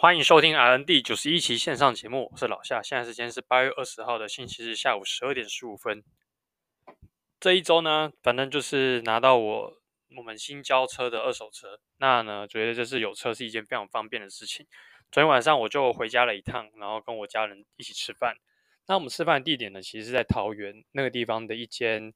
欢迎收听 RND 九十一期线上节目，我是老夏。现在时间是八月二十号的星期日下午十二点十五分。这一周呢，反正就是拿到我我们新交车的二手车，那呢，觉得就是有车是一件非常方便的事情。昨天晚上我就回家了一趟，然后跟我家人一起吃饭。那我们吃饭的地点呢，其实是在桃园那个地方的一间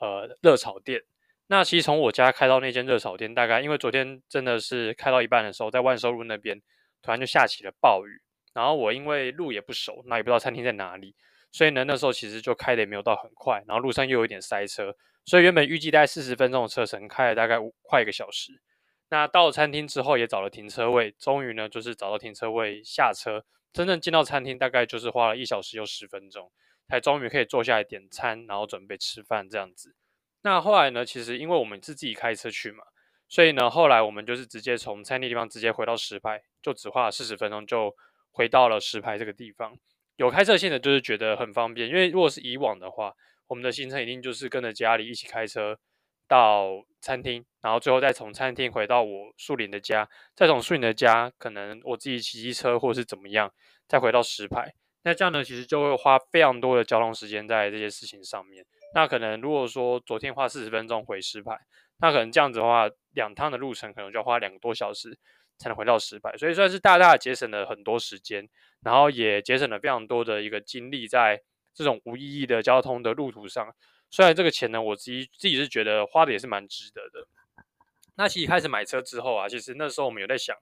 呃热炒店。那其实从我家开到那间热炒店，大概因为昨天真的是开到一半的时候，在万寿路那边。突然就下起了暴雨，然后我因为路也不熟，那也不知道餐厅在哪里，所以呢，那时候其实就开的也没有到很快，然后路上又有点塞车，所以原本预计大概四十分钟的车程，开了大概五快一个小时。那到了餐厅之后也找了停车位，终于呢就是找到停车位下车，真正进到餐厅大概就是花了一小时又十分钟，才终于可以坐下来点餐，然后准备吃饭这样子。那后来呢，其实因为我们是自己开车去嘛。所以呢，后来我们就是直接从餐厅地方直接回到石牌，就只花了四十分钟就回到了石牌这个地方。有开车线的，就是觉得很方便，因为如果是以往的话，我们的行程一定就是跟着家里一起开车到餐厅，然后最后再从餐厅回到我树林的家，再从树林的家可能我自己骑机车或是怎么样，再回到石牌。那这样呢，其实就会花非常多的交通时间在这些事情上面。那可能如果说昨天花四十分钟回石牌。那可能这样子的话，两趟的路程可能就要花两个多小时才能回到石牌，所以算是大大节省了很多时间，然后也节省了非常多的一个精力在这种无意义的交通的路途上。虽然这个钱呢，我自己自己是觉得花的也是蛮值得的。那其实开始买车之后啊，其实那时候我们有在想，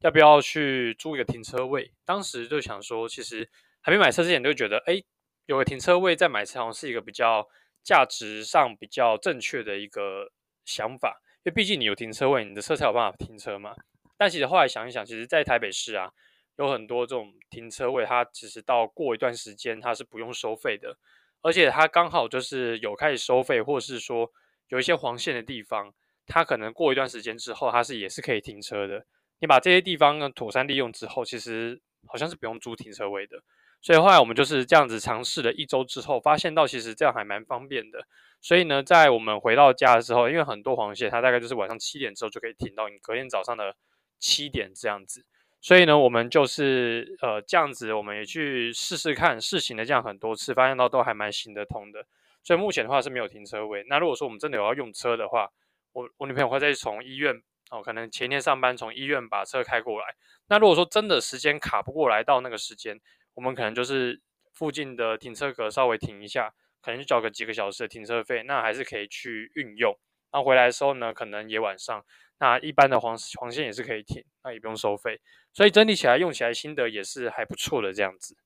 要不要去租一个停车位。当时就想说，其实还没买车之前就觉得，哎，有个停车位再买车好像是一个比较价值上比较正确的一个。想法，因为毕竟你有停车位，你的车才有办法停车嘛。但其实后来想一想，其实，在台北市啊，有很多这种停车位，它其实到过一段时间，它是不用收费的，而且它刚好就是有开始收费，或是说有一些黄线的地方，它可能过一段时间之后，它是也是可以停车的。你把这些地方呢妥善利用之后，其实好像是不用租停车位的。所以后来我们就是这样子尝试了一周之后，发现到其实这样还蛮方便的。所以呢，在我们回到家的时候，因为很多黄线，它大概就是晚上七点之后就可以停到你隔天早上的七点这样子。所以呢，我们就是呃这样子，我们也去试试看试行了这样很多次，发现到都还蛮行得通的。所以目前的话是没有停车位。那如果说我们真的有要用车的话，我我女朋友会再从医院哦，可能前天上班从医院把车开过来。那如果说真的时间卡不过来到那个时间，我们可能就是附近的停车格稍微停一下，可能就交个几个小时的停车费，那还是可以去运用。那回来的时候呢，可能也晚上，那一般的黄黄线也是可以停，那也不用收费。所以整体起来用起来心得也是还不错的这样子。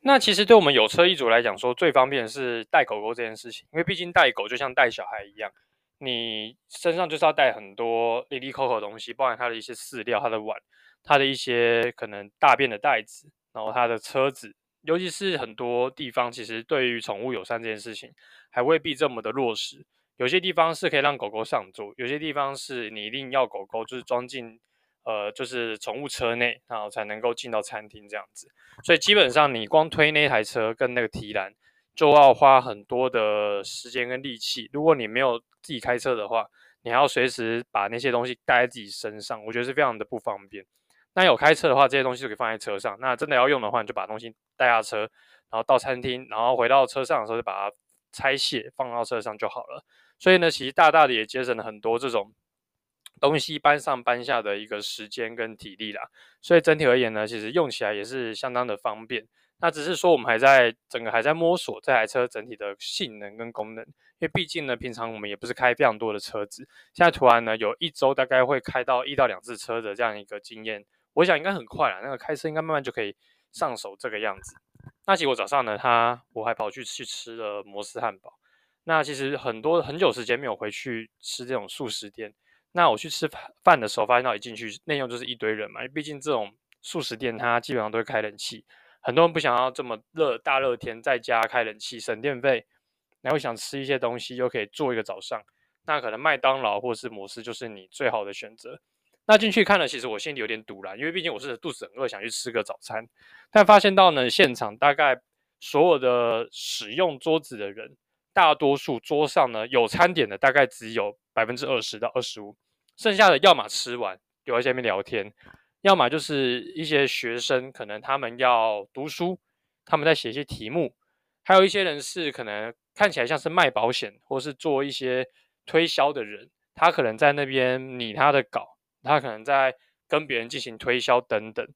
那其实对我们有车一族来讲说，最方便的是带狗狗这件事情，因为毕竟带狗就像带小孩一样，你身上就是要带很多哩哩抠抠的东西，包含它的一些饲料、它的碗、它的一些可能大便的袋子。然后他的车子，尤其是很多地方，其实对于宠物友善这件事情，还未必这么的落实。有些地方是可以让狗狗上座，有些地方是你一定要狗狗就是装进，呃，就是宠物车内，然后才能够进到餐厅这样子。所以基本上你光推那台车跟那个提篮，就要花很多的时间跟力气。如果你没有自己开车的话，你还要随时把那些东西带在自己身上，我觉得是非常的不方便。那有开车的话，这些东西就可以放在车上。那真的要用的话，你就把东西带下车，然后到餐厅，然后回到车上的时候就把它拆卸放到车上就好了。所以呢，其实大大的也节省了很多这种东西搬上搬下的一个时间跟体力啦。所以整体而言呢，其实用起来也是相当的方便。那只是说我们还在整个还在摸索这台车整体的性能跟功能，因为毕竟呢，平常我们也不是开非常多的车子。现在突然呢，有一周大概会开到一到两次车的这样一个经验。我想应该很快啦，那个开车应该慢慢就可以上手这个样子。那结果早上呢，他我还跑去去吃了摩斯汉堡。那其实很多很久时间没有回去吃这种速食店。那我去吃饭的时候，发现到一进去内用就是一堆人嘛，因为毕竟这种速食店它基本上都会开冷气，很多人不想要这么热大热天在家开冷气省电费，然后想吃一些东西又可以做一个早上，那可能麦当劳或是摩斯就是你最好的选择。那进去看了，其实我心里有点堵啦，因为毕竟我是肚子很饿，想去吃个早餐。但发现到呢，现场大概所有的使用桌子的人，大多数桌上呢有餐点的大概只有百分之二十到二十五，剩下的要么吃完留在下面聊天，要么就是一些学生，可能他们要读书，他们在写一些题目，还有一些人是可能看起来像是卖保险或是做一些推销的人，他可能在那边拟他的稿，他可能在跟别人进行推销等等。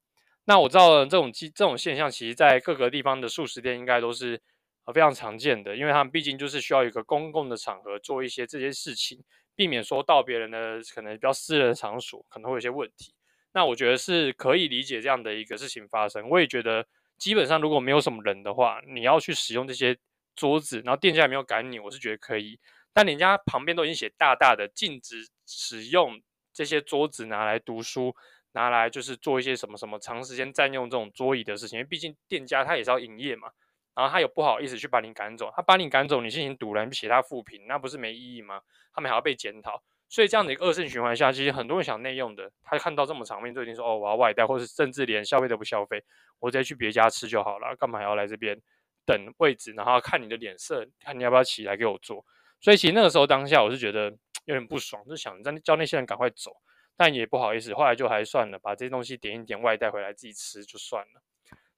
那我知道这种这种现象，其实在各个地方的素食店应该都是呃非常常见的，因为他们毕竟就是需要一个公共的场合做一些这些事情，避免说到别人的可能比较私人场所可能会有些问题。那我觉得是可以理解这样的一个事情发生。我也觉得基本上如果没有什么人的话，你要去使用这些桌子，然后店家也没有赶你，我是觉得可以。但人家旁边都已经写大大的禁止使用这些桌子拿来读书。拿来就是做一些什么什么长时间占用这种桌椅的事情，因为毕竟店家他也是要营业嘛，然后他有不好意思去把你赶走，他把你赶走，你进行堵拦，你写他负评，那不是没意义吗？他们还要被检讨，所以这样的一个恶性循环下，其实很多人想内用的，他看到这么场面就已经说哦，我要外带，或是甚至连消费都不消费，我直接去别家吃就好了，干嘛还要来这边等位置，然后看你的脸色，看你要不要起来给我做。所以其实那个时候当下我是觉得 有点不爽，就想让叫那些人赶快走。但也不好意思，后来就还算了，把这些东西点一点外带回来自己吃就算了。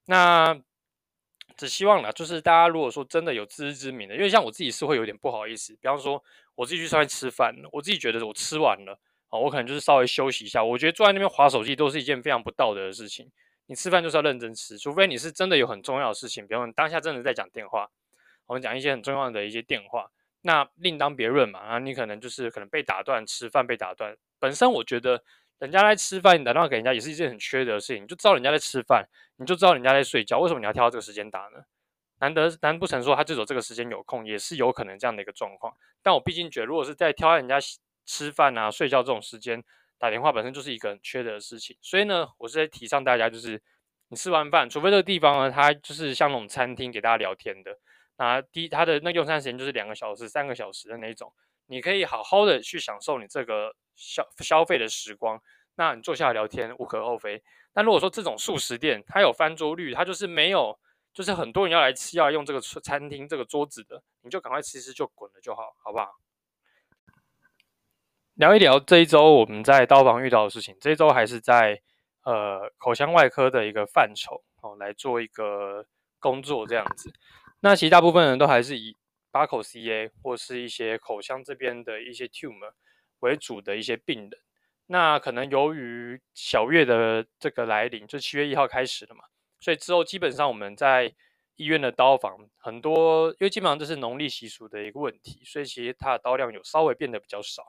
那只希望啦，就是大家如果说真的有自知之明的，因为像我自己是会有点不好意思。比方说我自己去上面吃饭，我自己觉得我吃完了，哦，我可能就是稍微休息一下。我觉得坐在那边滑手机都是一件非常不道德的事情。你吃饭就是要认真吃，除非你是真的有很重要的事情，比方说你当下真的在讲电话，我们讲一些很重要的一些电话，那另当别论嘛。啊，你可能就是可能被打断，吃饭被打断。本身我觉得，人家在吃饭，你打电话给人家也是一件很缺德的事情。你就知道人家在吃饭，你就知道人家在睡觉，为什么你要挑这个时间打呢？难得难不成说他就走这个时间有空，也是有可能这样的一个状况。但我毕竟觉得，如果是在挑人家吃饭啊、睡觉这种时间打电话，本身就是一个很缺德的事情。所以呢，我是在提倡大家，就是你吃完饭，除非这个地方呢，它就是像那种餐厅给大家聊天的，那第他的那用餐时间就是两个小时、三个小时的那种。你可以好好的去享受你这个消消费的时光，那你坐下来聊天无可厚非。但如果说这种速食店它有翻桌率，它就是没有，就是很多人要来吃要用这个餐厅这个桌子的，你就赶快吃吃就滚了就好，好不好？聊一聊这一周我们在刀房遇到的事情，这一周还是在呃口腔外科的一个范畴哦来做一个工作这样子。那其实大部分人都还是以。八口 CA 或是一些口腔这边的一些 tumor 为主的一些病人，那可能由于小月的这个来临，就七月一号开始了嘛，所以之后基本上我们在医院的刀房很多，因为基本上这是农历习俗的一个问题，所以其实它的刀量有稍微变得比较少。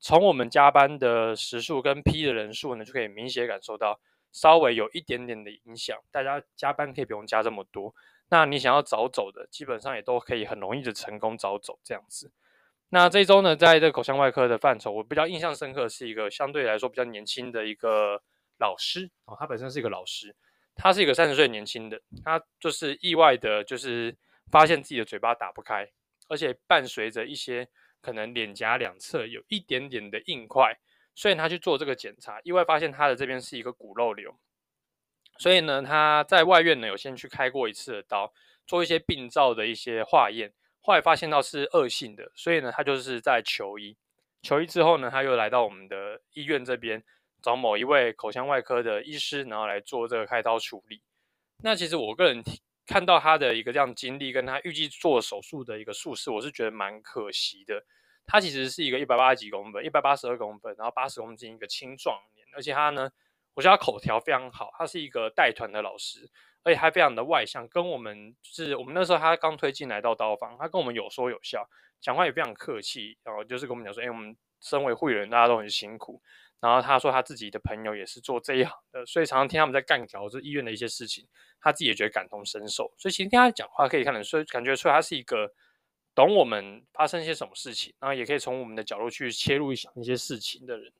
从我们加班的时数跟批的人数呢，就可以明显感受到稍微有一点点的影响。大家加班可以不用加这么多。那你想要早走的，基本上也都可以很容易的成功早走这样子。那这一周呢，在这个口腔外科的范畴，我比较印象深刻是一个相对来说比较年轻的一个老师哦，他本身是一个老师，他是一个三十岁年轻的，他就是意外的，就是发现自己的嘴巴打不开，而且伴随着一些可能脸颊两侧有一点点的硬块，所以他去做这个检查，意外发现他的这边是一个骨肉瘤。所以呢，他在外院呢有先去开过一次的刀，做一些病灶的一些化验，后来发现到是恶性的，所以呢，他就是在求医。求医之后呢，他又来到我们的医院这边找某一位口腔外科的医师，然后来做这个开刀处理。那其实我个人看到他的一个这样经历，跟他预计做手术的一个术式，我是觉得蛮可惜的。他其实是一个一百八十几公分，一百八十二公分，然后八十公斤一个青壮年，而且他呢。我觉得他口条非常好，他是一个带团的老师，而且还非常的外向。跟我们就是我们那时候他刚推进来到刀房，他跟我们有说有笑，讲话也非常客气。然后就是跟我们讲说，哎，我们身为会员，大家都很辛苦。然后他说他自己的朋友也是做这一行的，所以常常听他们在干譙这医院的一些事情，他自己也觉得感同身受。所以其实听他讲话可以看得出，感觉出来他是一个懂我们发生一些什么事情，然后也可以从我们的角度去切入一想一些事情的人。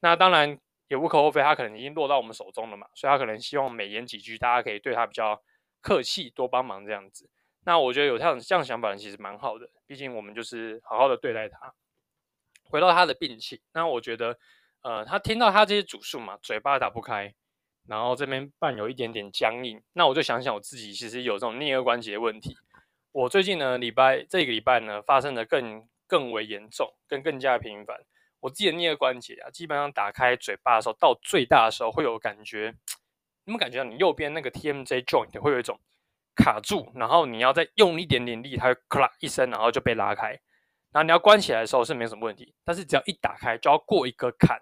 那当然。也无可厚非，他可能已经落到我们手中了嘛，所以他可能希望美言几句，大家可以对他比较客气，多帮忙这样子。那我觉得有这样这样想法，其实蛮好的。毕竟我们就是好好的对待他。回到他的病情，那我觉得，呃，他听到他这些主诉嘛，嘴巴打不开，然后这边伴有一点点僵硬。那我就想想我自己，其实有这种颞顎关节问题。我最近呢，礼拜这个礼拜呢，发生的更更为严重，更更加频繁。我自己的颞关节啊，基本上打开嘴巴的时候，到最大的时候会有感觉，你们感觉到你右边那个 TMJ joint 会有一种卡住，然后你要再用一点点力，它会咔啦一声，然后就被拉开。然后你要关起来的时候是没什么问题，但是只要一打开就要过一个坎，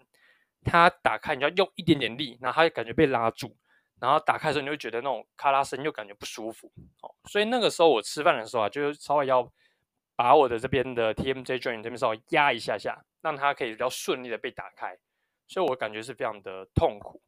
它打开你要用一点点力，然后它就感觉被拉住，然后打开的时候你会觉得那种咔啦声又感觉不舒服哦。所以那个时候我吃饭的时候啊，就稍微要把我的这边的 TMJ joint 这边稍微压一下下，让它可以比较顺利的被打开。所以我感觉是非常的痛苦。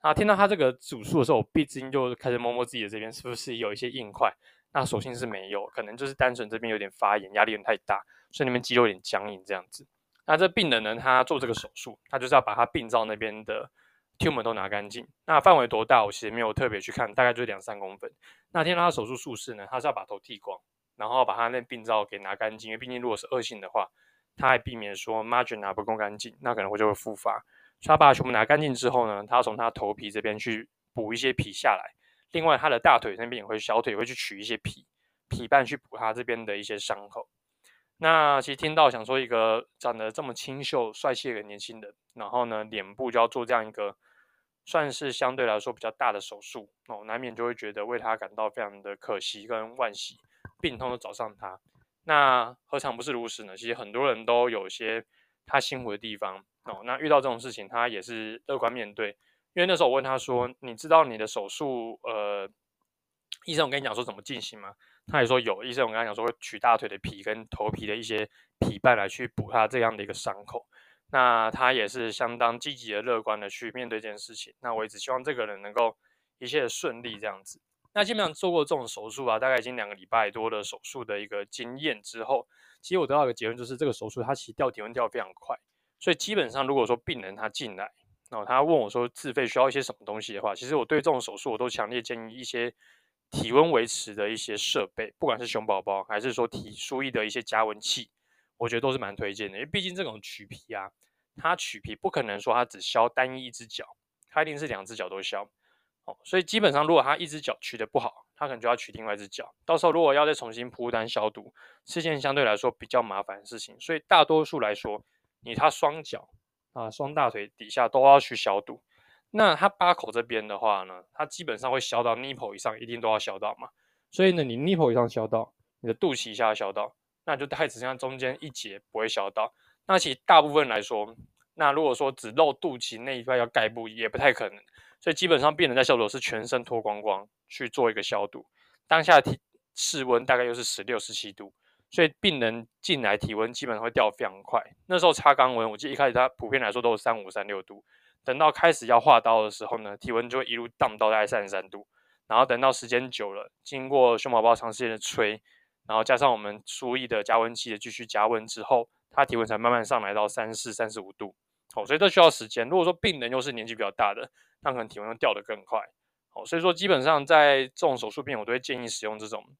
啊，听到他这个主诉的时候，我毕竟就开始摸摸自己的这边是不是有一些硬块。那所幸是没有，可能就是单纯这边有点发炎，压力有点太大，所以那边肌肉有点僵硬这样子。那这病人呢，他做这个手术，他就是要把他病灶那边的 tumor 都拿干净。那范围多大，我其实没有特别去看，大概就是两三公分。那听到他手术术式呢，他是要把头剃光，然后把他那病灶给拿干净，因为毕竟如果是恶性的话，他还避免说 margin 拿不够干净，那可能会就会复发。所以他把全部拿干净之后呢，他要从他头皮这边去补一些皮下来。另外，他的大腿那边也会，小腿也会去取一些皮皮瓣去补他这边的一些伤口。那其实听到想说一个长得这么清秀帅气的年轻人，然后呢，脸部就要做这样一个算是相对来说比较大的手术哦，难免就会觉得为他感到非常的可惜跟惋惜，病痛都找上他。那何尝不是如此呢？其实很多人都有些他辛苦的地方哦。那遇到这种事情，他也是乐观面对。因为那时候我问他说：“你知道你的手术，呃，医生我跟你讲说怎么进行吗？”他也说有。医生我跟他讲说会取大腿的皮跟头皮的一些皮瓣来去补他这样的一个伤口。那他也是相当积极的、乐观的去面对这件事情。那我也只希望这个人能够一切顺利这样子。那基本上做过这种手术啊，大概已经两个礼拜多的手术的一个经验之后，其实我得到一个结论就是这个手术它其实掉体温掉非常快。所以基本上如果说病人他进来，哦，他问我说自费需要一些什么东西的话，其实我对这种手术我都强烈建议一些体温维持的一些设备，不管是熊宝宝还是说体输液的一些加温器，我觉得都是蛮推荐的。因为毕竟这种取皮啊，它取皮不可能说它只削单一一只脚，它一定是两只脚都削。哦，所以基本上如果他一只脚取得不好，他可能就要取另外一只脚，到时候如果要再重新铺单消毒，是件相对来说比较麻烦的事情。所以大多数来说，你他双脚。啊，双大腿底下都要去消毒。那它八口这边的话呢，它基本上会消到 nipple 以上，一定都要消到嘛。所以呢，你 nipple 以上消到，你的肚脐以下消到，那就大概只剩下中间一节不会消到。那其实大部分来说，那如果说只露肚脐那一块要盖布，也不太可能。所以基本上病人在消毒是全身脱光光去做一个消毒。当下体室温大概又是十六、十七度。所以病人进来体温基本上会掉非常快。那时候插肛温，我记得一开始它普遍来说都是三五、三六度。等到开始要化刀的时候呢，体温就会一路荡到大概三十三度。然后等到时间久了，经过胸宝宝长时间的吹，然后加上我们输液的加温器的继续加温之后，它体温才慢慢上来到三四、三十五度。哦，所以这需要时间。如果说病人又是年纪比较大的，那可能体温会掉得更快。哦，所以说基本上在这种手术片，我都会建议使用这种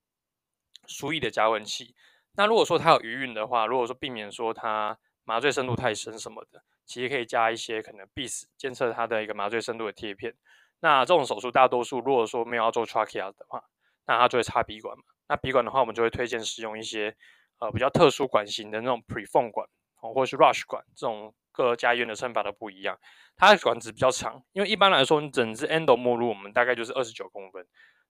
输液的加温器。那如果说他有余韵的话，如果说避免说他麻醉深度太深什么的，其实可以加一些可能必死监测他的一个麻醉深度的贴片。那这种手术大多数如果说没有要做 trachea 的话，那他就会插鼻管嘛。那鼻管的话，我们就会推荐使用一些呃比较特殊管型的那种 Prefone 管或者是 Rush 管，这种各家医院的称法都不一样。它的管子比较长，因为一般来说你整只 endo 没入我们大概就是二十九公分。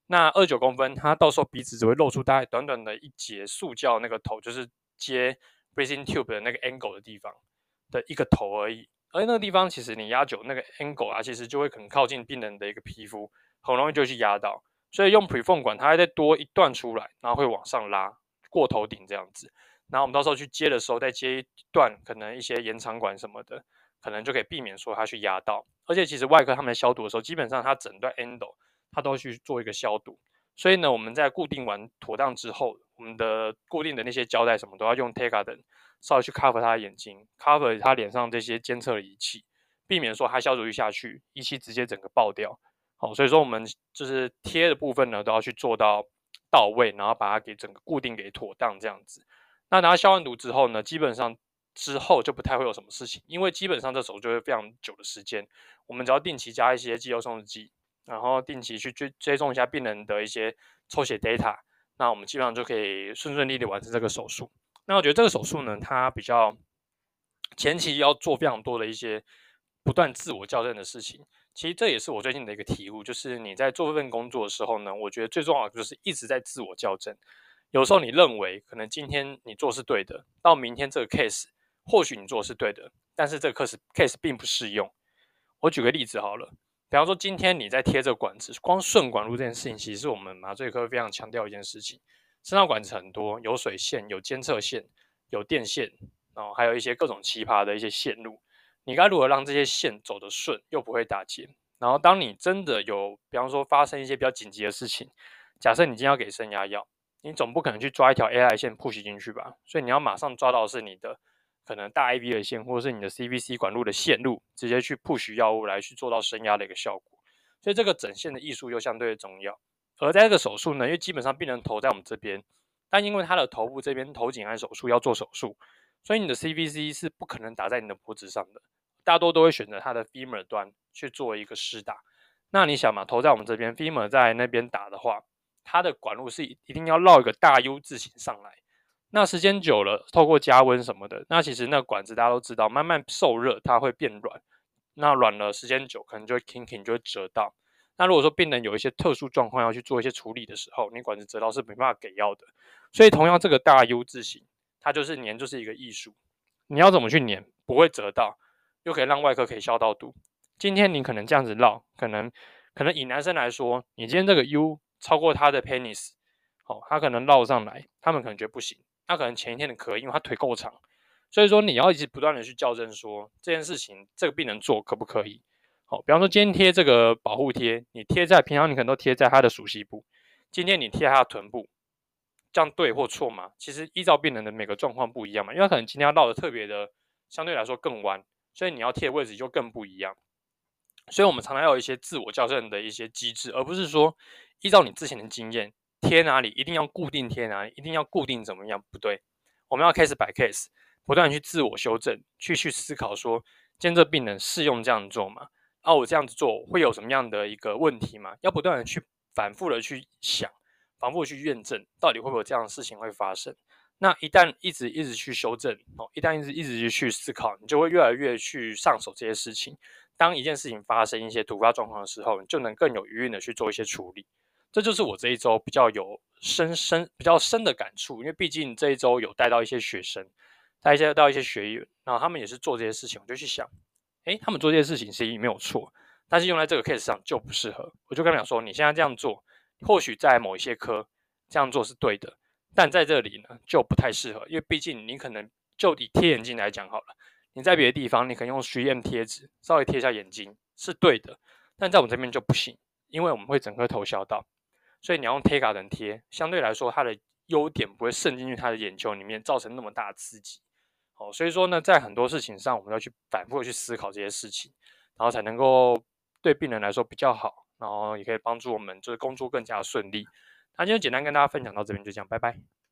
那二九公分，它到时候鼻子只会露出大概短短的一节塑胶那个头，就是接 breathing tube 的那个 angle 的地方的一个头而已。而那个地方其实你压久那个 angle 啊，其实就会很靠近病人的一个皮肤，很容易就去压到。所以用 Prefone 管，它还再多一段出来，然后会往上拉过头顶这样子。然后我们到时候去接的时候，再接一段可能一些延长管什么的，可能就可以避免说它去压到。而且其实外科他们在消毒的时候，基本上它整段 endo 它都去做一个消毒，所以呢，我们在固定完妥当之后，我们的固定的那些胶带什么都要用 Tegaderm 稍微去 cover 他的眼睛，cover 他脸上这些监测仪器，避免说它消毒一下去，仪器直接整个爆掉。好，所以说我们就是贴的部分呢，都要去做到到位，然后把它给整个固定给妥当这样子。那拿消完毒之后呢，基本上之后就不太会有什么事情，因为基本上这手术就会非常久的时间，我们只要定期加一些肌肉松弛剂。然后定期去追追踪一下病人的一些抽血 data，那我们基本上就可以顺顺利利完成这个手术。那我觉得这个手术呢，它比较前期要做非常多的一些不断自我校正的事情。其实这也是我最近的一个体悟，就是你在做这份工作的时候呢，我觉得最重要的就是一直在自我校正。有时候你认为可能今天你做是对的，到明天这个 case 或许你做是对的，但是这个 case case 并不适用。我举个例子好了，比方说今天你在贴这个管子，光顺管路这件事情，其实是我们麻醉科非常强调一件事情。声导管子很多，有水线、有监测线、有电线，然后还有一些各种奇葩的一些线路。你该如何让这些线走得顺，又不会打结？然后，当你真的有，比方说发生一些比较紧急的事情，假设你今天要给升压药，你总不可能去抓一条 AI 线 push 进去吧？所以你要马上抓到是你的可能大 AV 的线，或者是你的 CVC 管路的线路，直接去 push 药物来去做到升压的一个效果。所以这个整线的艺术又相对的重要。而在这个手术呢，因为基本上病人头在我们这边，但因为他的头部这边头颈癌手术要做手术，所以你的 CVC 是不可能打在你的脖子上的。大多都会选择它的 femur 端去做一个施打。那你想嘛，头在我们这边，femur 在那边打的话，它的管路是一定要绕一个大 U 字形上来。那时间久了，透过加温什么的，那其实那管子大家都知道，慢慢受热，它会变软。那软了时间久，可能就会 kinking，就会折到。那如果说病人有一些特殊状况要去做一些处理的时候，你管子折到是没办法给药的。所以同样这个大 U 字形，它就是粘，就是一个艺术。你要怎么去粘，不会折到？又可以让外科可以消到毒。今天你可能这样子绕，可能可能以男生来说，你今天这个 U 超过他的 penis，哦，他可能绕上来，他们可能觉得不行。他可能前一天的咳，因为他腿够长，所以说你要一直不断的去校正说，这件事情这个病人做可不可以？好，比方说今天贴这个保护贴，你贴在平常你可能都贴在他的熟悉部，今天你贴他的臀部，这样对或错吗？其实依照病人的每个状况不一样嘛，因为可能今天要绕的特别的相对来说更弯。所以你要贴的位置就更不一样，所以我们常常要有一些自我校正的一些机制，而不是说依照你之前的经验贴哪里一定要固定贴哪里，一定要固定怎么样？不对，我们要 case by case，不断去自我修正，去去思考说，今天这病人适用这样做吗？啊，我这样子做会有什么样的一个问题吗？要不断的去反复的去想，反复的去验证，到底会不会有这样的事情会发生？那一旦一直一直去修正哦，一旦一直一直去思考，你就会越来越去上手这些事情。当一件事情发生一些突发状况的时候，你就能更有余韵的去做一些处理。这就是我这一周比较有深深比较深的感触，因为毕竟这一周有带到一些学生，带一些到一些学员，然后他们也是做这些事情，我就去想，诶，他们做这些事情其实没有错，但是用在这个 case 上就不适合。我就跟他们讲说，你现在这样做，或许在某一些科这样做是对的。但在这里呢，就不太适合，因为毕竟你可能就以贴眼镜来讲好了，你在别的地方你可以用 3M 贴纸稍微贴一下眼睛是对的，但在我们这边就不行，因为我们会整个头削到，所以你要用贴卡人贴，相对来说它的优点不会渗进去他的眼球里面，造成那么大的刺激。好，所以说呢，在很多事情上，我们要去反复的去思考这些事情，然后才能够对病人来说比较好，然后也可以帮助我们就是工作更加顺利。那今天简单跟大家分享到这边，就这样，拜拜。